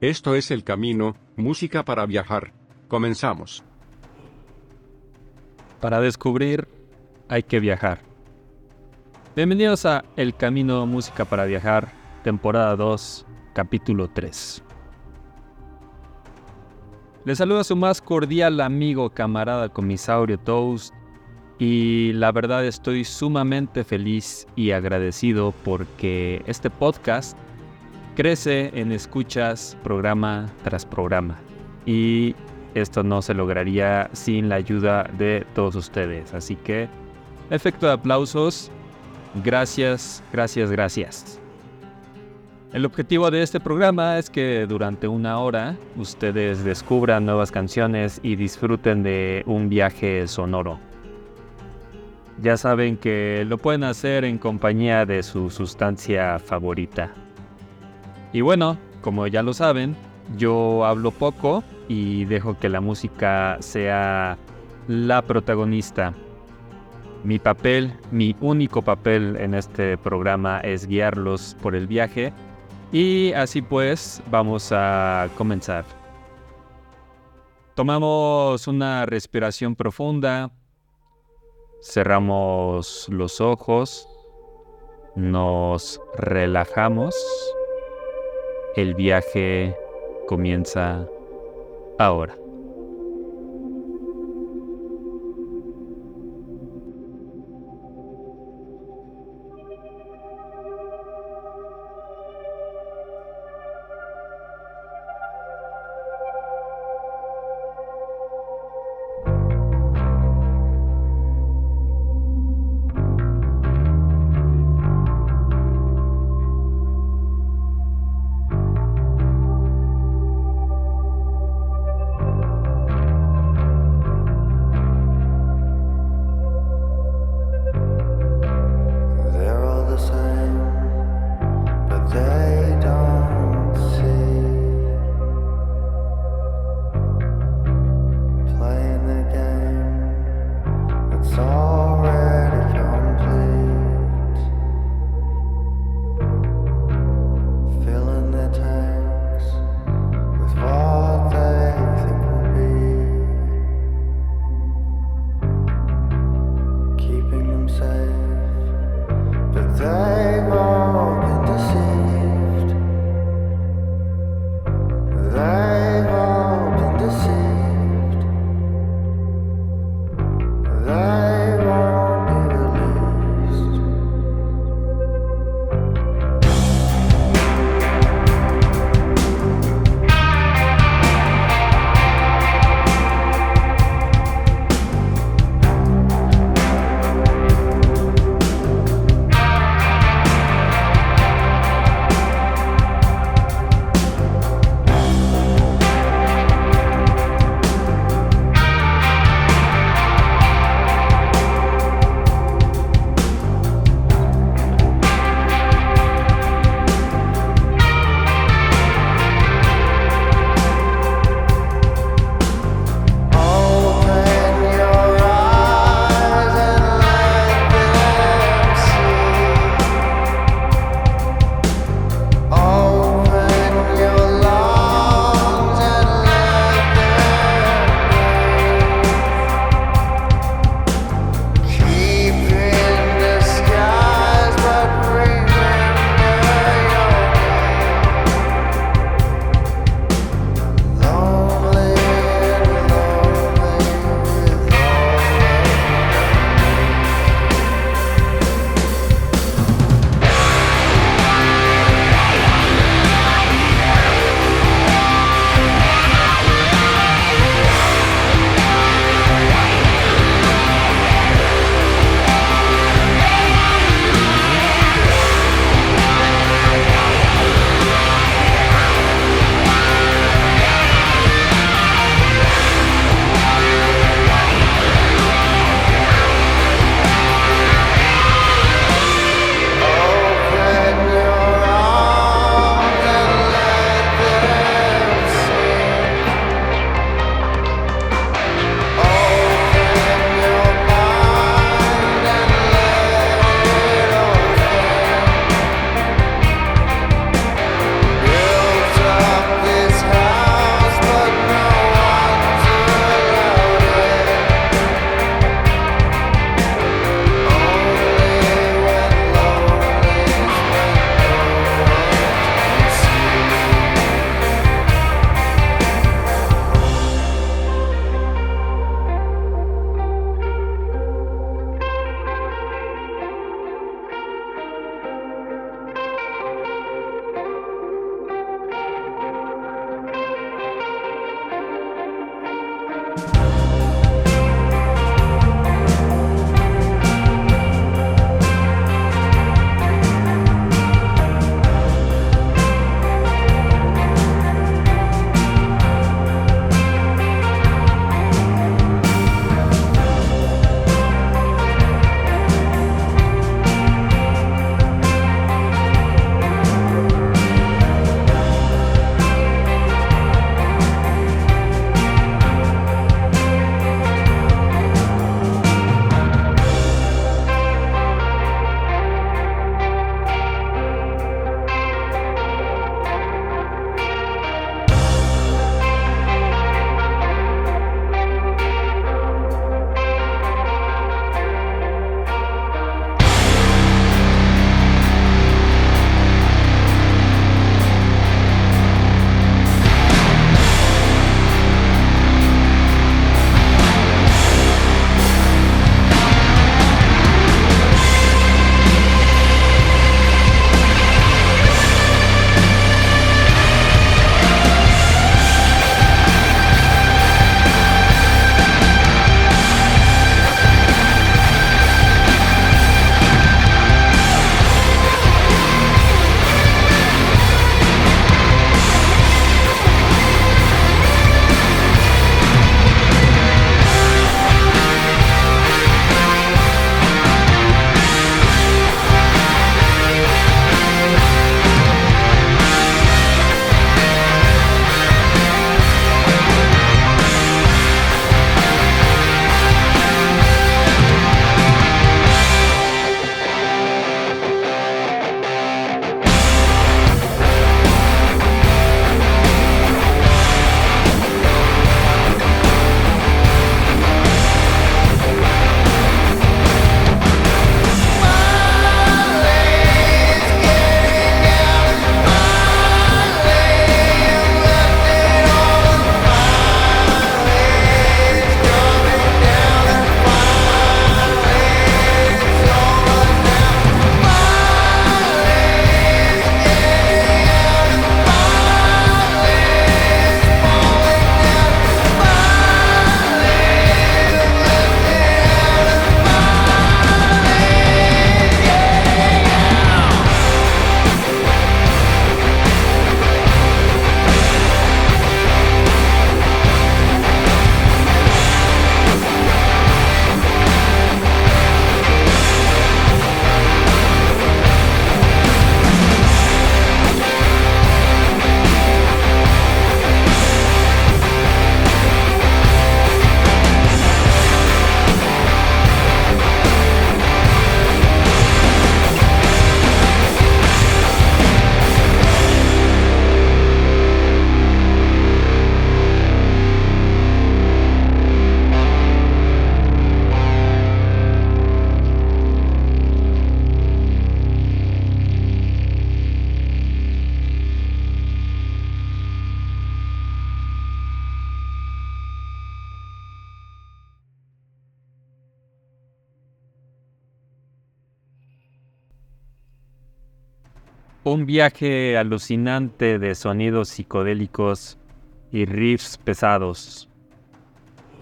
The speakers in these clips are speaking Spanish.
Esto es El Camino, música para viajar. Comenzamos. Para descubrir, hay que viajar. Bienvenidos a El Camino, música para viajar, temporada 2, capítulo 3. Les saluda su más cordial amigo, camarada Comisaurio Toast, y la verdad estoy sumamente feliz y agradecido porque este podcast crece en escuchas programa tras programa. Y esto no se lograría sin la ayuda de todos ustedes. Así que, efecto de aplausos, gracias, gracias, gracias. El objetivo de este programa es que durante una hora ustedes descubran nuevas canciones y disfruten de un viaje sonoro. Ya saben que lo pueden hacer en compañía de su sustancia favorita. Y bueno, como ya lo saben, yo hablo poco y dejo que la música sea la protagonista. Mi papel, mi único papel en este programa es guiarlos por el viaje y así pues vamos a comenzar. Tomamos una respiración profunda, cerramos los ojos, nos relajamos el viaje comienza ahora. Viaje alucinante de sonidos psicodélicos y riffs pesados.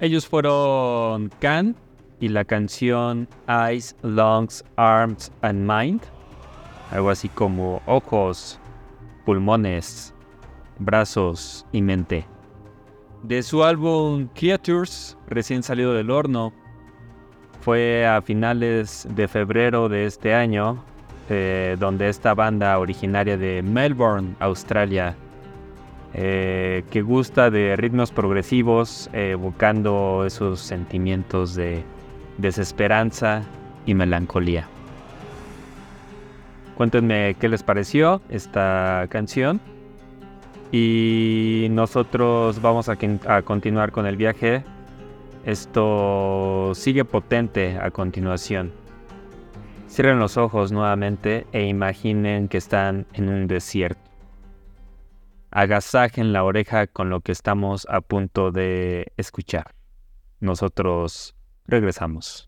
Ellos fueron Can y la canción Eyes, Lungs, Arms and Mind, algo así como ojos, pulmones, brazos y mente. De su álbum Creatures, recién salido del horno, fue a finales de febrero de este año eh, donde esta banda originaria de Melbourne, Australia, eh, que gusta de ritmos progresivos, evocando esos sentimientos de desesperanza y melancolía. Cuéntenme qué les pareció esta canción. Y nosotros vamos a continuar con el viaje. Esto sigue potente a continuación. Cierren los ojos nuevamente e imaginen que están en un desierto. Agasajen la oreja con lo que estamos a punto de escuchar. Nosotros regresamos.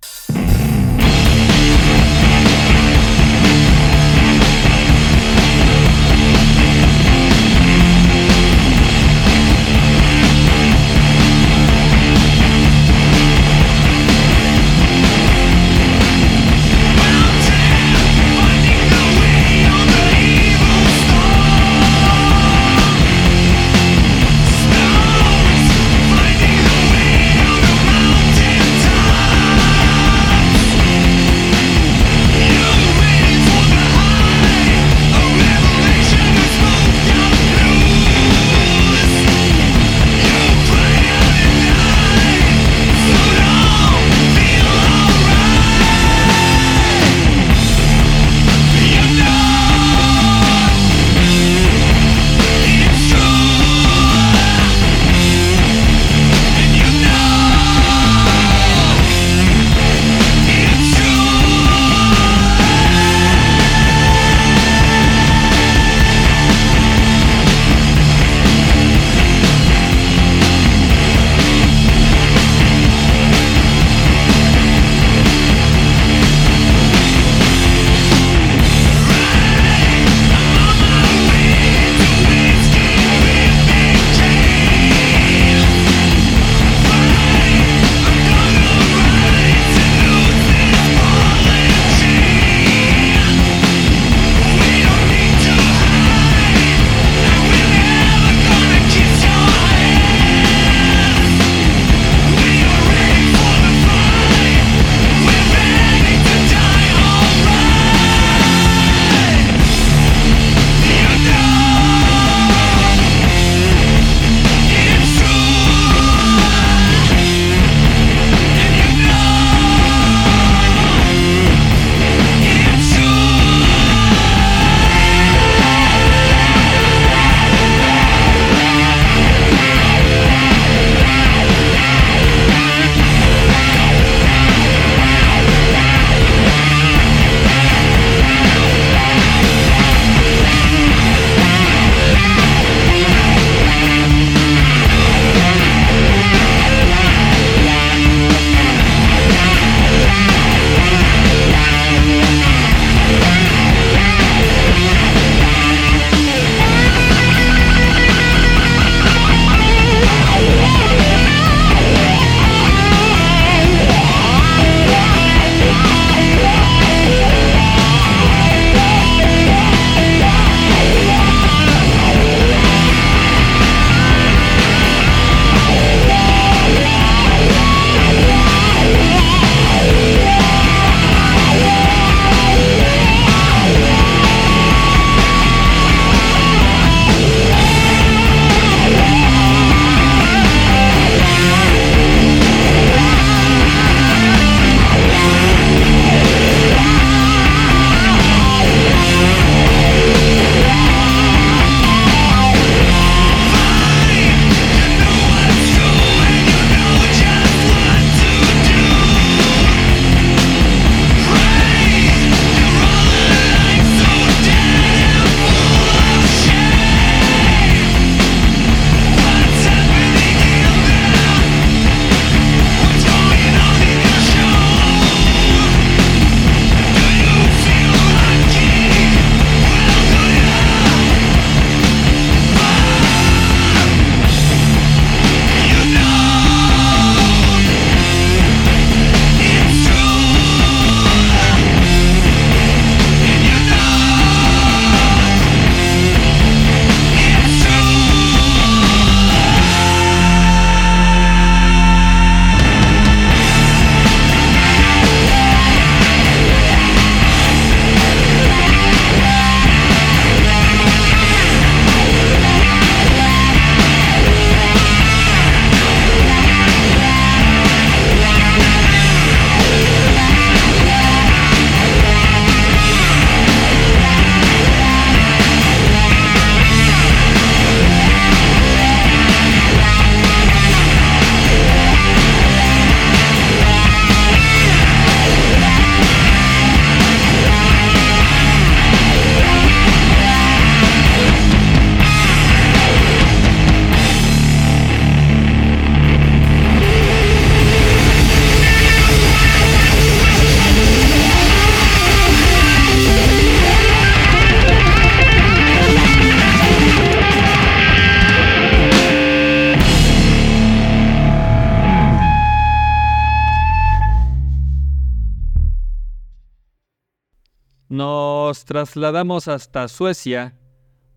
Trasladamos hasta Suecia,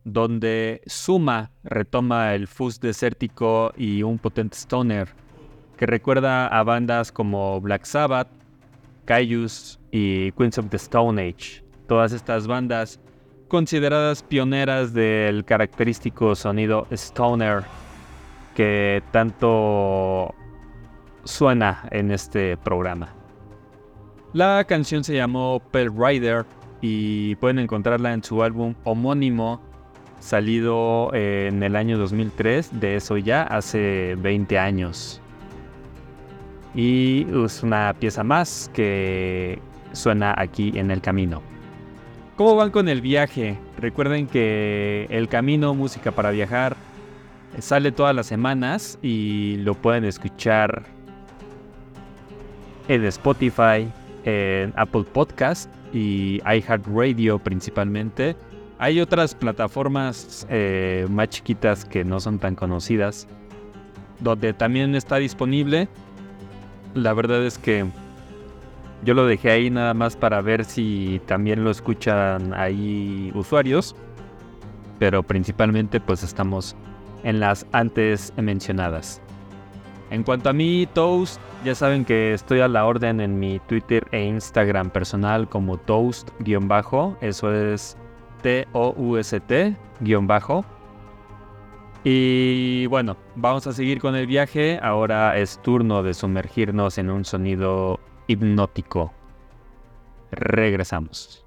donde Suma retoma el fuzz desértico y un potente stoner que recuerda a bandas como Black Sabbath, Caius y Queens of the Stone Age. Todas estas bandas consideradas pioneras del característico sonido stoner que tanto suena en este programa. La canción se llamó Pell Rider y pueden encontrarla en su álbum homónimo salido en el año 2003, de eso ya hace 20 años. Y es una pieza más que suena aquí en el camino. ¿Cómo van con el viaje? Recuerden que el camino Música para Viajar sale todas las semanas y lo pueden escuchar en Spotify, en Apple Podcast y iHeartRadio principalmente. Hay otras plataformas eh, más chiquitas que no son tan conocidas, donde también está disponible. La verdad es que yo lo dejé ahí nada más para ver si también lo escuchan ahí usuarios, pero principalmente pues estamos en las antes mencionadas. En cuanto a mí, Toast, ya saben que estoy a la orden en mi Twitter e Instagram personal como Toast-bajo, eso es T-O-U-S-T-bajo. Y bueno, vamos a seguir con el viaje. Ahora es turno de sumergirnos en un sonido hipnótico. Regresamos.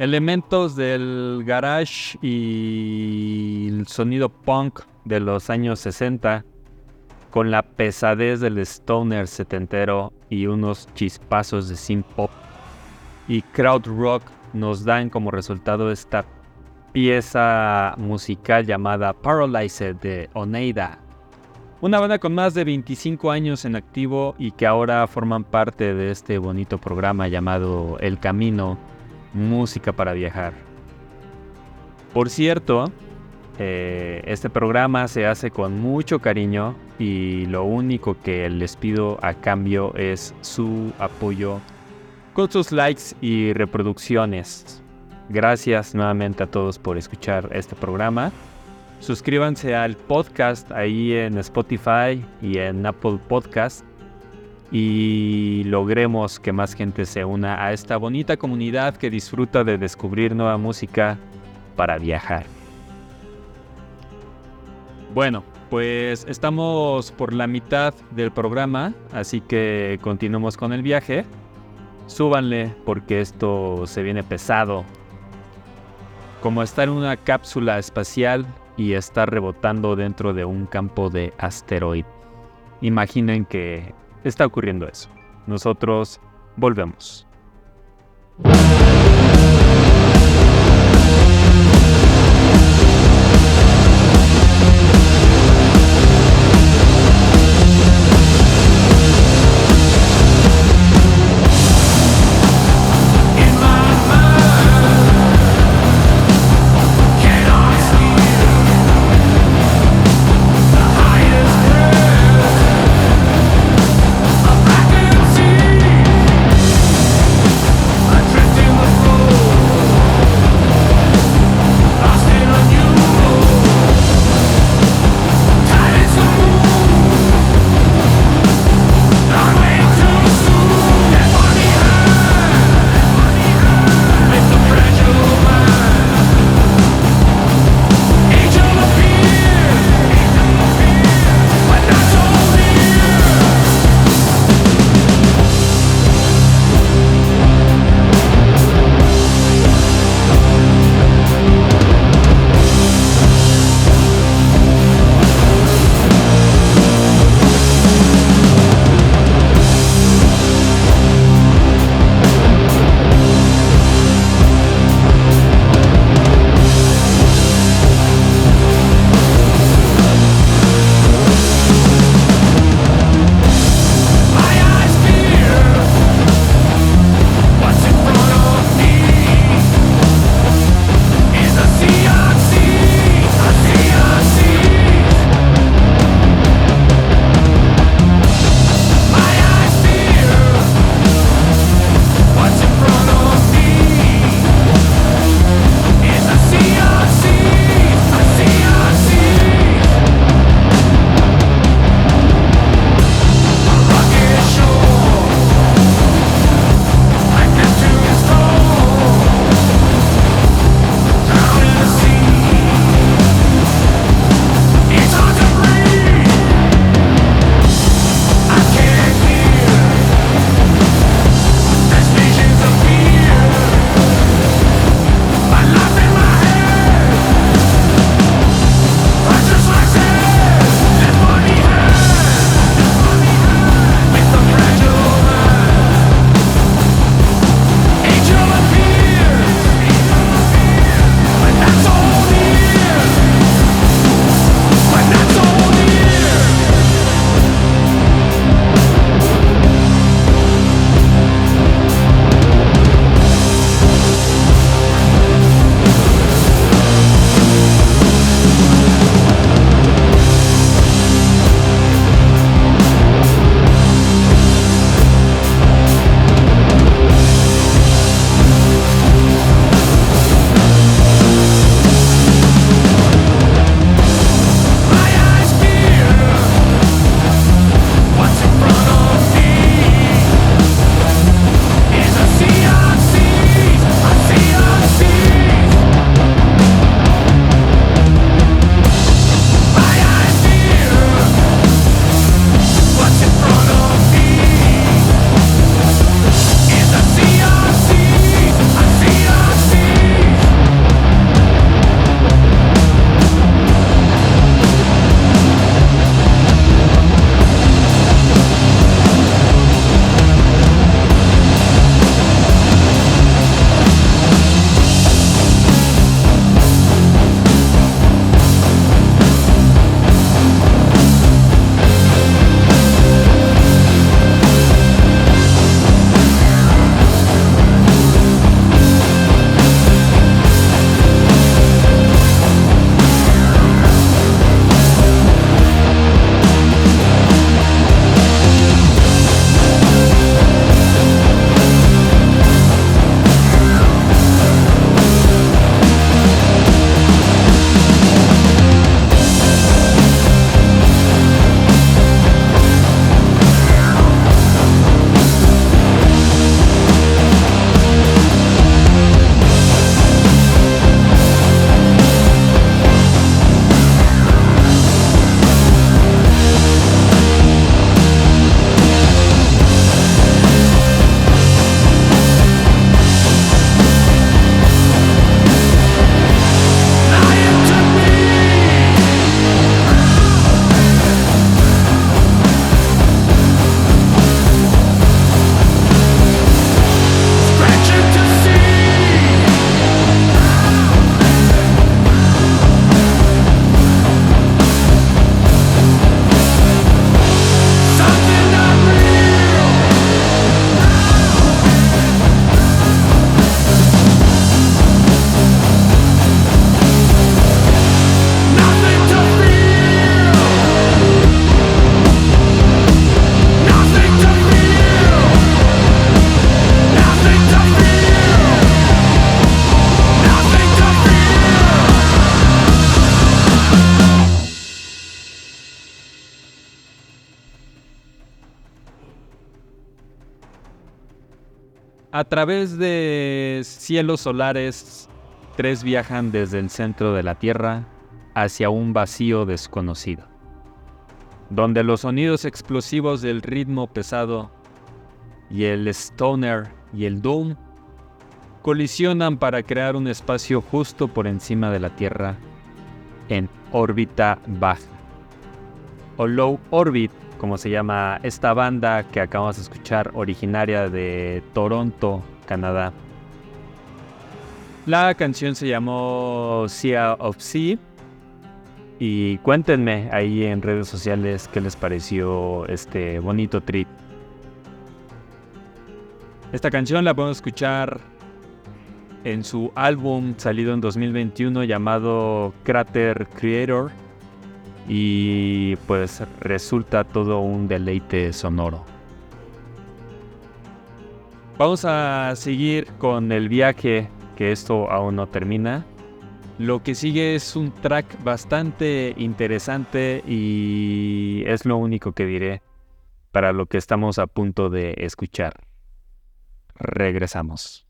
Elementos del garage y el sonido punk de los años 60 con la pesadez del stoner setentero y unos chispazos de synth pop y crowd rock nos dan como resultado esta pieza musical llamada Paralyzed de Oneida. Una banda con más de 25 años en activo y que ahora forman parte de este bonito programa llamado El Camino, Música para Viajar. Por cierto, eh, este programa se hace con mucho cariño y lo único que les pido a cambio es su apoyo con sus likes y reproducciones. Gracias nuevamente a todos por escuchar este programa. Suscríbanse al podcast ahí en Spotify y en Apple Podcast y logremos que más gente se una a esta bonita comunidad que disfruta de descubrir nueva música para viajar. Bueno, pues estamos por la mitad del programa, así que continuemos con el viaje. Súbanle porque esto se viene pesado. Como estar en una cápsula espacial y estar rebotando dentro de un campo de asteroid. Imaginen que está ocurriendo eso. Nosotros volvemos. A través de cielos solares, tres viajan desde el centro de la Tierra hacia un vacío desconocido, donde los sonidos explosivos del ritmo pesado y el stoner y el doom colisionan para crear un espacio justo por encima de la Tierra en órbita baja o low orbit como se llama esta banda que acabamos de escuchar, originaria de Toronto, Canadá. La canción se llamó Sea of Sea. Y cuéntenme ahí en redes sociales qué les pareció este bonito trip. Esta canción la podemos escuchar en su álbum salido en 2021 llamado Crater Creator y pues resulta todo un deleite sonoro. Vamos a seguir con el viaje, que esto aún no termina. Lo que sigue es un track bastante interesante y es lo único que diré para lo que estamos a punto de escuchar. Regresamos.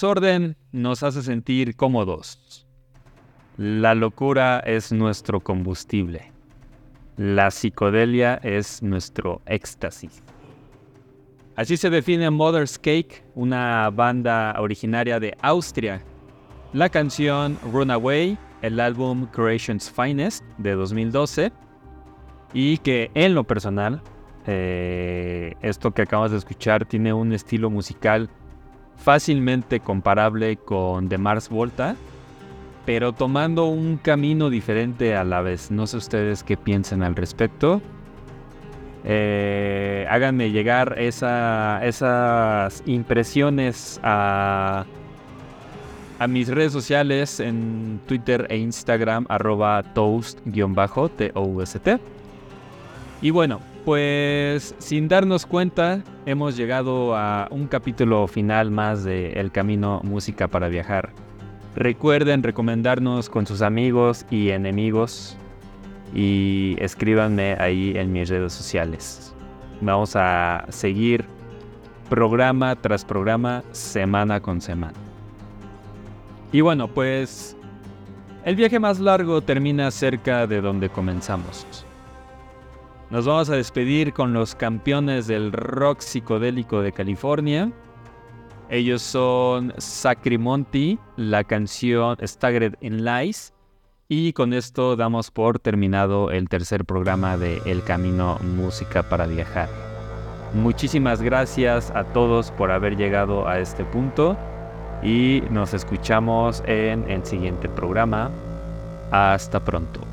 Desorden nos hace sentir cómodos. La locura es nuestro combustible. La psicodelia es nuestro éxtasis. Así se define Mother's Cake, una banda originaria de Austria. La canción Runaway, el álbum Creation's Finest de 2012, y que en lo personal, eh, esto que acabas de escuchar tiene un estilo musical fácilmente comparable con The Mars Volta, pero tomando un camino diferente a la vez. No sé ustedes qué piensen al respecto. Eh, háganme llegar esas impresiones a, mis redes sociales en Twitter e Instagram, arroba toast-t-o-u-s-t. Y bueno, pues sin darnos cuenta, hemos llegado a un capítulo final más de El Camino Música para Viajar. Recuerden recomendarnos con sus amigos y enemigos y escríbanme ahí en mis redes sociales. Vamos a seguir programa tras programa, semana con semana. Y bueno, pues el viaje más largo termina cerca de donde comenzamos. Nos vamos a despedir con los campeones del rock psicodélico de California. Ellos son Sacrimonti, la canción Staggered in Lies. Y con esto damos por terminado el tercer programa de El Camino Música para Viajar. Muchísimas gracias a todos por haber llegado a este punto y nos escuchamos en el siguiente programa. Hasta pronto.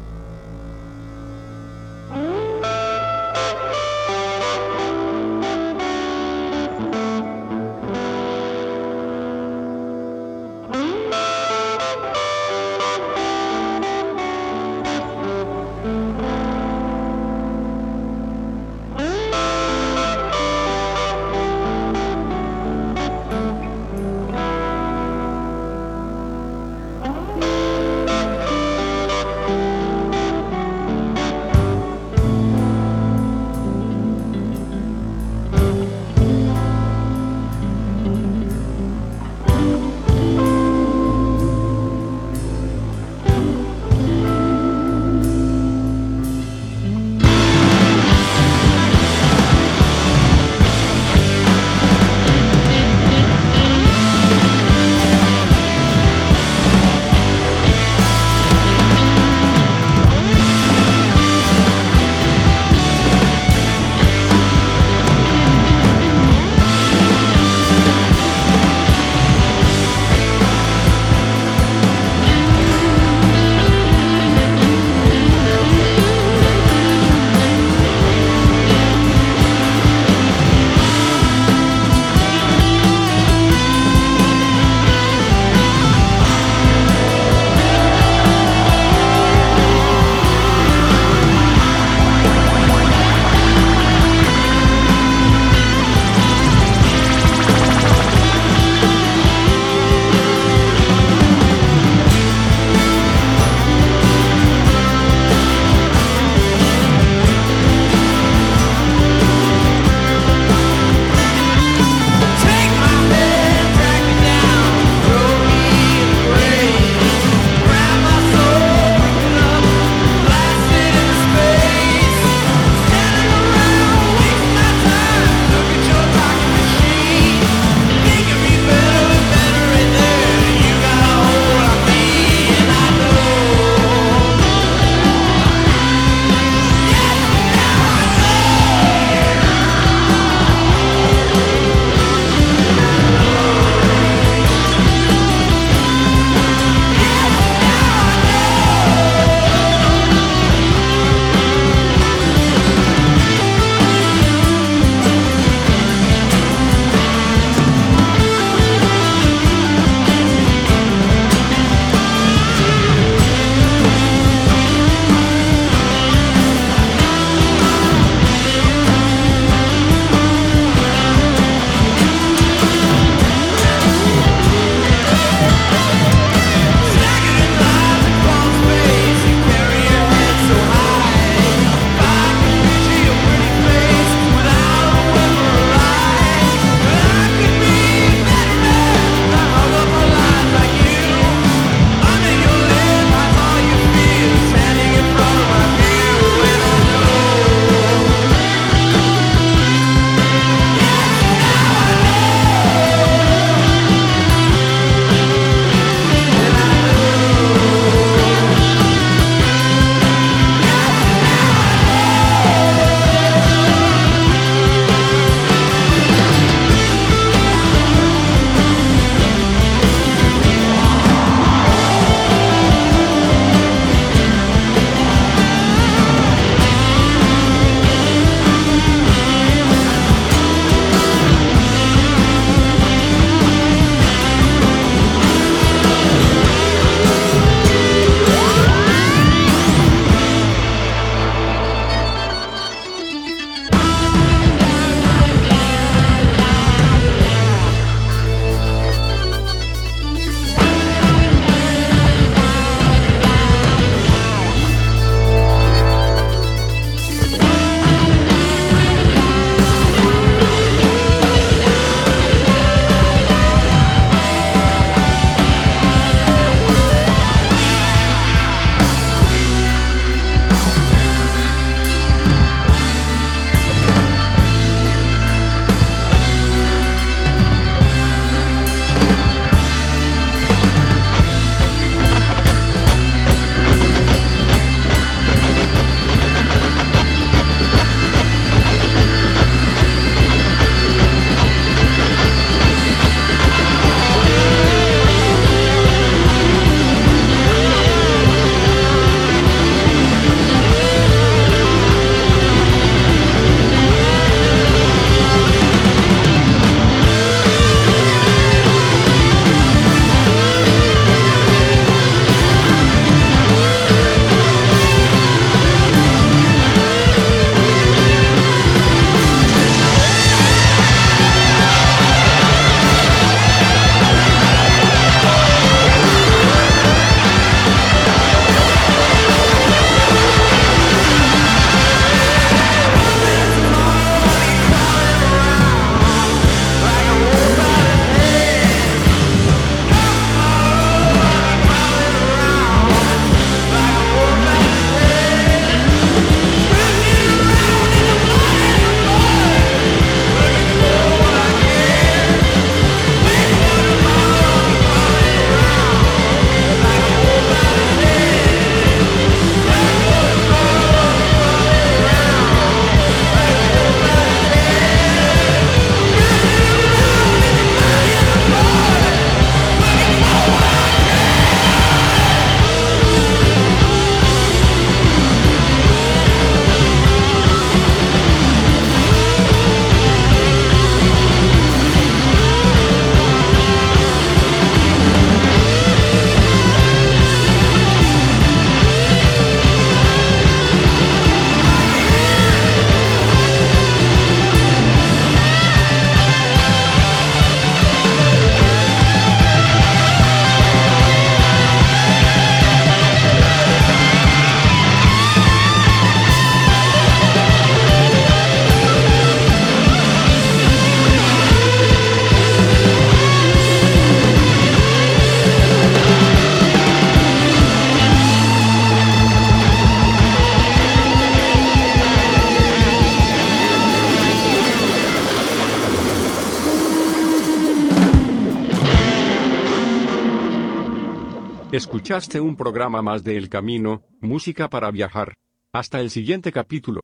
Escuchaste un programa más de El Camino, Música para Viajar. Hasta el siguiente capítulo.